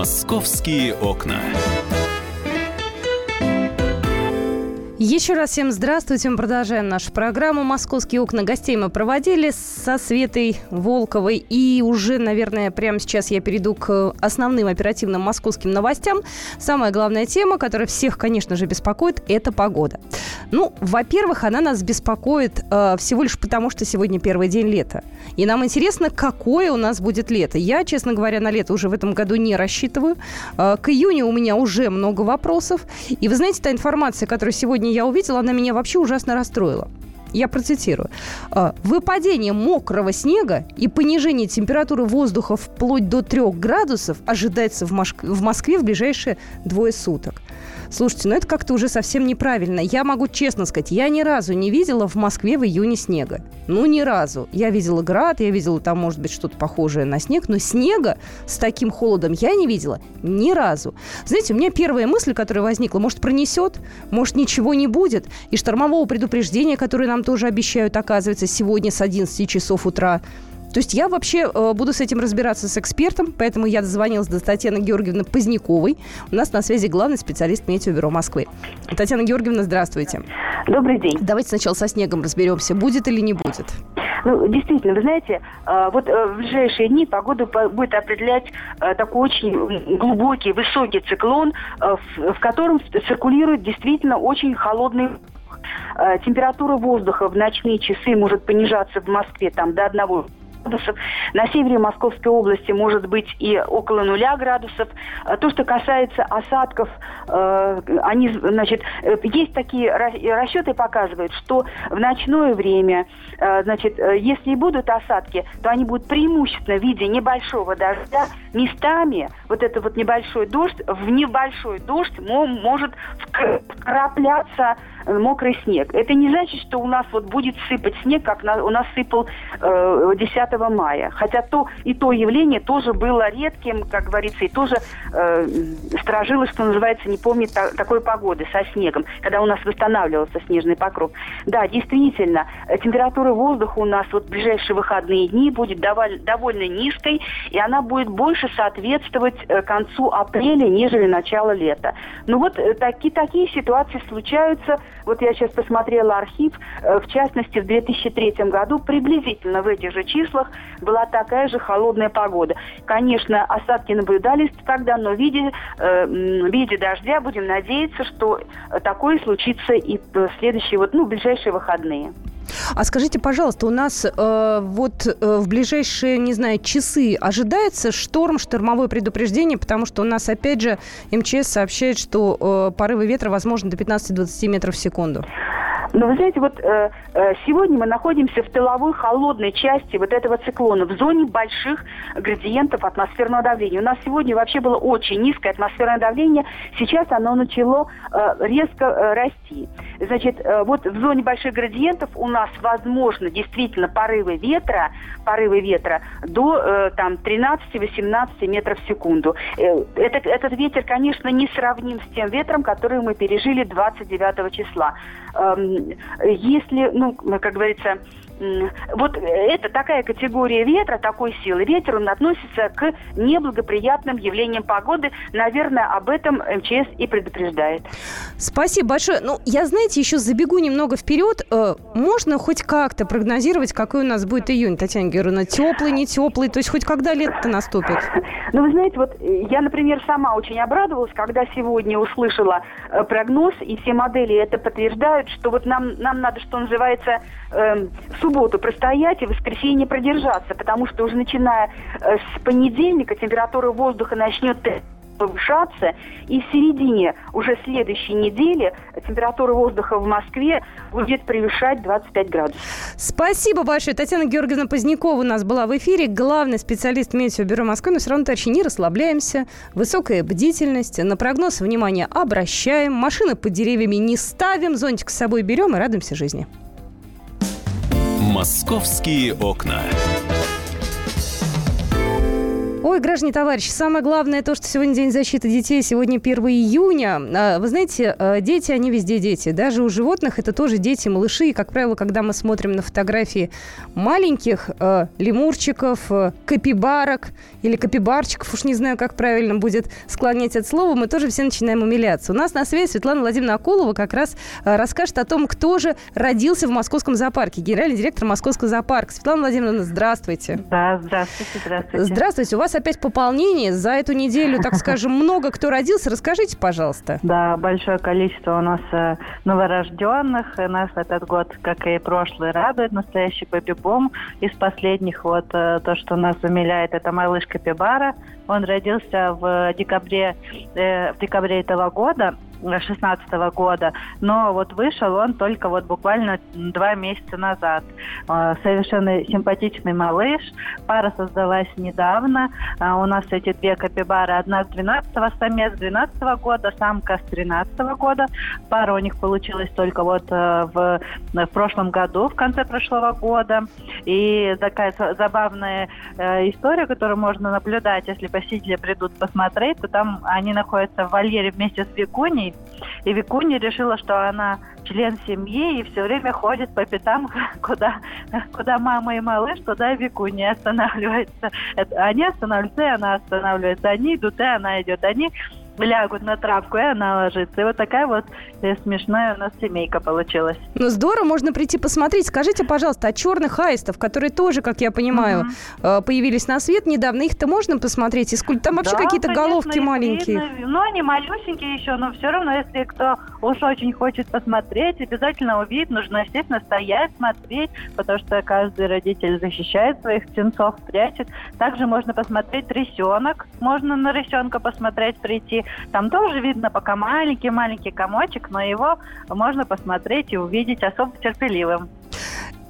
Московские окна. Еще раз всем здравствуйте. Мы продолжаем нашу программу «Московские окна». Гостей мы проводили со Светой Волковой. И уже, наверное, прямо сейчас я перейду к основным оперативным московским новостям. Самая главная тема, которая всех, конечно же, беспокоит, это погода. Ну, во-первых, она нас беспокоит э, всего лишь потому, что сегодня первый день лета. И нам интересно, какое у нас будет лето. Я, честно говоря, на лето уже в этом году не рассчитываю. Э, к июню у меня уже много вопросов. И вы знаете, та информация, которую сегодня я увидела, она меня вообще ужасно расстроила. Я процитирую. «А, Выпадение мокрого снега и понижение температуры воздуха вплоть до 3 градусов ожидается в Москве в ближайшие двое суток. Слушайте, ну это как-то уже совсем неправильно. Я могу честно сказать, я ни разу не видела в Москве в июне снега. Ну, ни разу. Я видела град, я видела там, может быть, что-то похожее на снег, но снега с таким холодом я не видела ни разу. Знаете, у меня первая мысль, которая возникла, может, пронесет, может, ничего не будет. И штормового предупреждения, которое нам тоже обещают, оказывается, сегодня с 11 часов утра. То есть я вообще э, буду с этим разбираться с экспертом, поэтому я дозвонилась до Татьяны Георгиевны Поздняковой. У нас на связи главный специалист Метеобюро Москвы. Татьяна Георгиевна, здравствуйте. Добрый день. Давайте сначала со снегом разберемся, будет или не будет. Ну, действительно, вы знаете, э, вот э, в ближайшие дни погоду по- будет определять э, такой очень глубокий, высокий циклон, в, котором циркулирует действительно очень холодный Температура воздуха в ночные часы может понижаться в Москве там до одного градусов. На севере Московской области может быть и около нуля градусов. А То, что касается осадков, э, они, значит, э, есть такие ра- расчеты показывают, что в ночное время, э, значит, если и будут осадки, то они будут преимущественно в виде небольшого дождя. Местами вот это вот небольшой дождь, в небольшой дождь мо- может вк- вкрапляться мокрый снег. Это не значит, что у нас вот будет сыпать снег, как на- у нас сыпал э, 10 мая. Хотя то и то явление тоже было редким, как говорится, и тоже э, сторожило, что называется, не помнит та- такой погоды со снегом, когда у нас восстанавливался снежный покров. Да, действительно, э, температура воздуха у нас вот в ближайшие выходные дни будет доволь- довольно низкой, и она будет больше соответствовать э, концу апреля, нежели начало лета. Ну вот э, таки, такие ситуации случаются. Вот я сейчас посмотрела архив, э, в частности, в 2003 году приблизительно в этих же числах была такая же холодная погода. Конечно, осадки наблюдались тогда, но в виде, э, в виде дождя будем надеяться, что э, такое случится и в следующие, вот, ну, ближайшие выходные. А скажите, пожалуйста, у нас э, вот э, в ближайшие, не знаю, часы ожидается шторм, штормовое предупреждение, потому что у нас, опять же, МЧС сообщает, что э, порывы ветра возможны до 15-20 метров в секунду. Но вы знаете, вот э, э, сегодня мы находимся в тыловой холодной части вот этого циклона, в зоне больших градиентов атмосферного давления. У нас сегодня вообще было очень низкое атмосферное давление, сейчас оно начало э, резко э, расти. Значит, э, вот в зоне больших градиентов у нас возможно действительно порывы ветра, порывы ветра до э, там 13-18 метров в секунду. Э, этот, этот ветер, конечно, не сравним с тем ветром, который мы пережили 29 числа. Эм, Если, ну, как говорится, вот это такая категория ветра, такой силы. Ветер, он относится к неблагоприятным явлениям погоды. Наверное, об этом МЧС и предупреждает. Спасибо большое. Ну, я, знаете, еще забегу немного вперед. Э, можно хоть как-то прогнозировать, какой у нас будет июнь, Татьяна Георгиевна? Теплый, не теплый? То есть хоть когда лето наступит? Ну, вы знаете, вот э, я, например, сама очень обрадовалась, когда сегодня услышала э, прогноз, и все модели это подтверждают, что вот нам, нам надо, что называется, в субботу простоять и в воскресенье продержаться, потому что уже начиная э, с понедельника температура воздуха начнет повышаться, и в середине уже следующей недели температура воздуха в Москве будет превышать 25 градусов. Спасибо большое. Татьяна Георгиевна Позднякова у нас была в эфире, главный специалист Метеобюро Москвы, но все равно, товарищи, не расслабляемся. Высокая бдительность, на прогноз внимание обращаем, машины под деревьями не ставим, зонтик с собой берем и радуемся жизни. «Московские окна». Ой, граждане товарищи, самое главное то, что сегодня День защиты детей, сегодня 1 июня. А, вы знаете, э, дети, они везде дети. Даже у животных это тоже дети, малыши. И, как правило, когда мы смотрим на фотографии маленьких э, лемурчиков, э, капибарок или капибарчиков, уж не знаю, как правильно будет склонять это слово, мы тоже все начинаем умиляться. У нас на связи Светлана Владимировна Акулова как раз расскажет о том, кто же родился в московском зоопарке. Генеральный директор московского зоопарка. Светлана Владимировна, здравствуйте. Да, здравствуйте, здравствуйте. Здравствуйте. У вас опять пополнение. За эту неделю, так скажем, много кто родился. Расскажите, пожалуйста. Да, большое количество у нас э, новорожденных. И нас этот год, как и прошлый, радует. Настоящий бэби-бум. Из последних вот э, то, что нас умиляет, это малышка Пибара. Он родился в декабре, э, в декабре этого года. 2016 года, но вот вышел он только вот буквально два месяца назад. А, совершенно симпатичный малыш. Пара создалась недавно. А, у нас эти две капибары. Одна с 12-го, самец 12 -го года, самка с 13 -го года. Пара у них получилась только вот э, в, в прошлом году, в конце прошлого года. И такая забавная э, история, которую можно наблюдать, если посетители придут посмотреть, то там они находятся в вольере вместе с И Викуня решила, что она член семьи и все время ходит по пятам, куда, куда мама и малыш, туда Викуня останавливается. Это, они останавливаются, и она останавливается. Они идут, и она идет. Они лягут на травку, и она ложится. И вот такая вот э, смешная у нас семейка получилась. Ну, здорово, можно прийти посмотреть. Скажите, пожалуйста, о черных аистов, которые тоже, как я понимаю, угу. появились на свет недавно, их-то можно посмотреть? И сколько там вообще да, какие-то конечно, головки маленькие? Видно. Ну, они малюсенькие еще, но все равно, если кто уж очень хочет посмотреть, обязательно увидит. Нужно, естественно, стоять, смотреть, потому что каждый родитель защищает своих птенцов, прячет. Также можно посмотреть рисенок. Можно на рисенка посмотреть, прийти. Там тоже видно пока маленький-маленький комочек, но его можно посмотреть и увидеть особо терпеливым.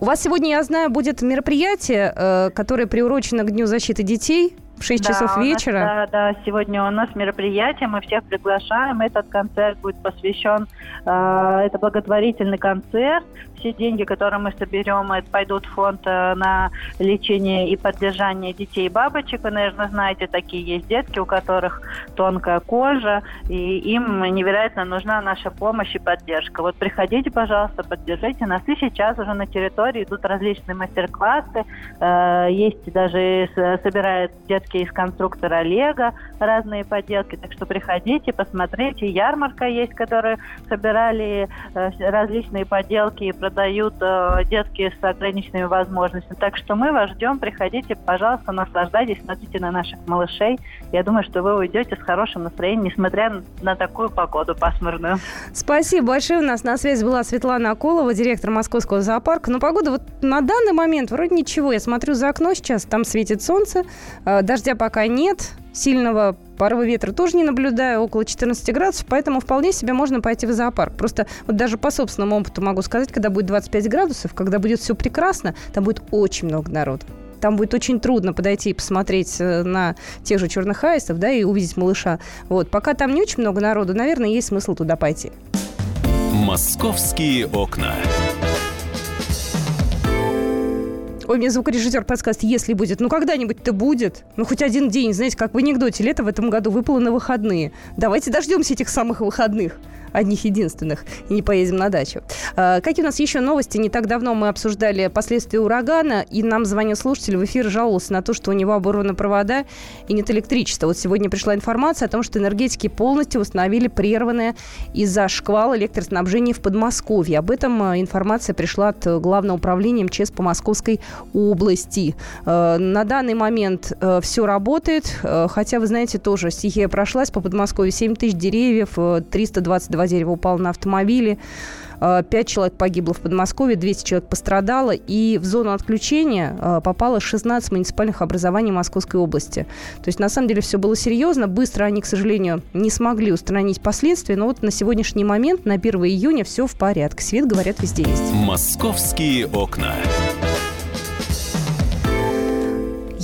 У вас сегодня, я знаю, будет мероприятие, э, которое приурочено к Дню защиты детей в 6 да, часов вечера. Нас, да, да, сегодня у нас мероприятие, мы всех приглашаем. Этот концерт будет посвящен, э, это благотворительный концерт. Все деньги, которые мы соберем, это пойдут в фонд э, на лечение и поддержание детей и бабочек. Вы, наверное, знаете, такие есть детки, у которых тонкая кожа, и им невероятно нужна наша помощь и поддержка. Вот приходите, пожалуйста, поддержите нас. И сейчас уже на территории идут различные мастер-классы. Э, есть даже собирают детки поделки из конструктора Лего, разные поделки. Так что приходите, посмотрите. Ярмарка есть, которые собирали э, различные поделки и продают э, детки с ограниченными возможностями. Так что мы вас ждем. Приходите, пожалуйста, наслаждайтесь, смотрите на наших малышей. Я думаю, что вы уйдете с хорошим настроением, несмотря на такую погоду пасмурную. Спасибо большое. У нас на связи была Светлана Аколова, директор Московского зоопарка. Но погода вот на данный момент вроде ничего. Я смотрю за окно сейчас, там светит солнце, э, даже Дождя пока нет, сильного порыва ветра тоже не наблюдаю, около 14 градусов, поэтому вполне себе можно пойти в зоопарк. Просто вот даже по собственному опыту могу сказать, когда будет 25 градусов, когда будет все прекрасно, там будет очень много народу. Там будет очень трудно подойти и посмотреть э, на тех же черных аистов, да, и увидеть малыша. Вот. Пока там не очень много народу, наверное, есть смысл туда пойти. «Московские окна». Ой, мне звукорежиссер подсказывает, если будет. Ну, когда-нибудь-то будет. Ну, хоть один день, знаете, как в анекдоте. Лето в этом году выпало на выходные. Давайте дождемся этих самых выходных одних единственных, и не поедем на дачу. А, какие у нас еще новости? Не так давно мы обсуждали последствия урагана, и нам звонил слушатель в эфир, жаловался на то, что у него оборваны провода и нет электричества. Вот сегодня пришла информация о том, что энергетики полностью установили прерванное из-за шквала электроснабжения в Подмосковье. Об этом а, информация пришла от Главного управления МЧС по Московской области. А, на данный момент все работает, хотя, вы знаете, тоже стихия прошлась по Подмосковью. 7 тысяч деревьев, 322 два дерева упало на автомобиле. Э, пять человек погибло в Подмосковье, 200 человек пострадало, и в зону отключения э, попало 16 муниципальных образований Московской области. То есть, на самом деле, все было серьезно. Быстро они, к сожалению, не смогли устранить последствия, но вот на сегодняшний момент, на 1 июня, все в порядке. Свет, говорят, везде есть. «Московские окна».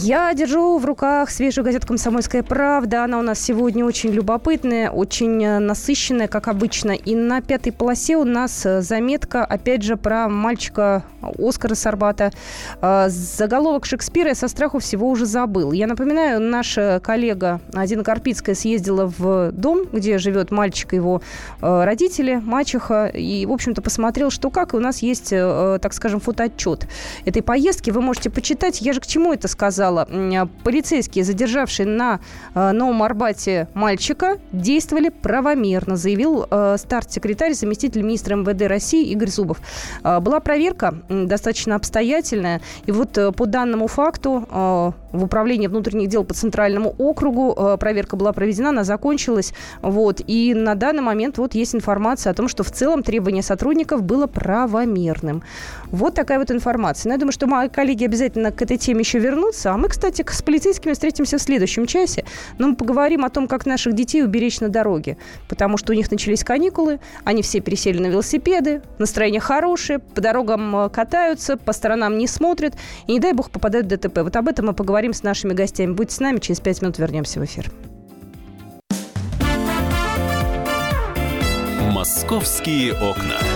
Я держу в руках свежую газету «Комсомольская правда». Она у нас сегодня очень любопытная, очень э, насыщенная, как обычно. И на пятой полосе у нас э, заметка, опять же, про мальчика Оскара Сарбата. Э, заголовок Шекспира я со страху всего уже забыл. Я напоминаю, наша коллега Адина Карпицкая съездила в дом, где живет мальчик его родители, мачеха, и, в общем-то, посмотрел, что как. И у нас есть, так скажем, фотоотчет этой поездки. Вы можете почитать. Я же к чему это сказала? Сказала, полицейские, задержавшие на э, Новом Арбате мальчика, действовали правомерно, заявил э, старт-секретарь, заместитель министра МВД России Игорь Зубов. Э, была проверка достаточно обстоятельная, и вот по данному факту в Управлении внутренних дел по Центральному округу проверка была проведена, она закончилась, вот, и на данный момент вот есть информация о том, что в целом требование сотрудников было правомерным. Вот такая вот информация. Но я думаю, что мои коллеги обязательно к этой теме еще вернутся. А мы, кстати, с полицейскими встретимся в следующем часе. Но мы поговорим о том, как наших детей уберечь на дороге. Потому что у них начались каникулы, они все пересели на велосипеды, настроение хорошее, по дорогам э, катаются, по сторонам не смотрят. И, не дай бог, попадают в ДТП. Вот об этом мы поговорим с нашими гостями. Будьте с нами, через пять минут вернемся в эфир. «Московские окна».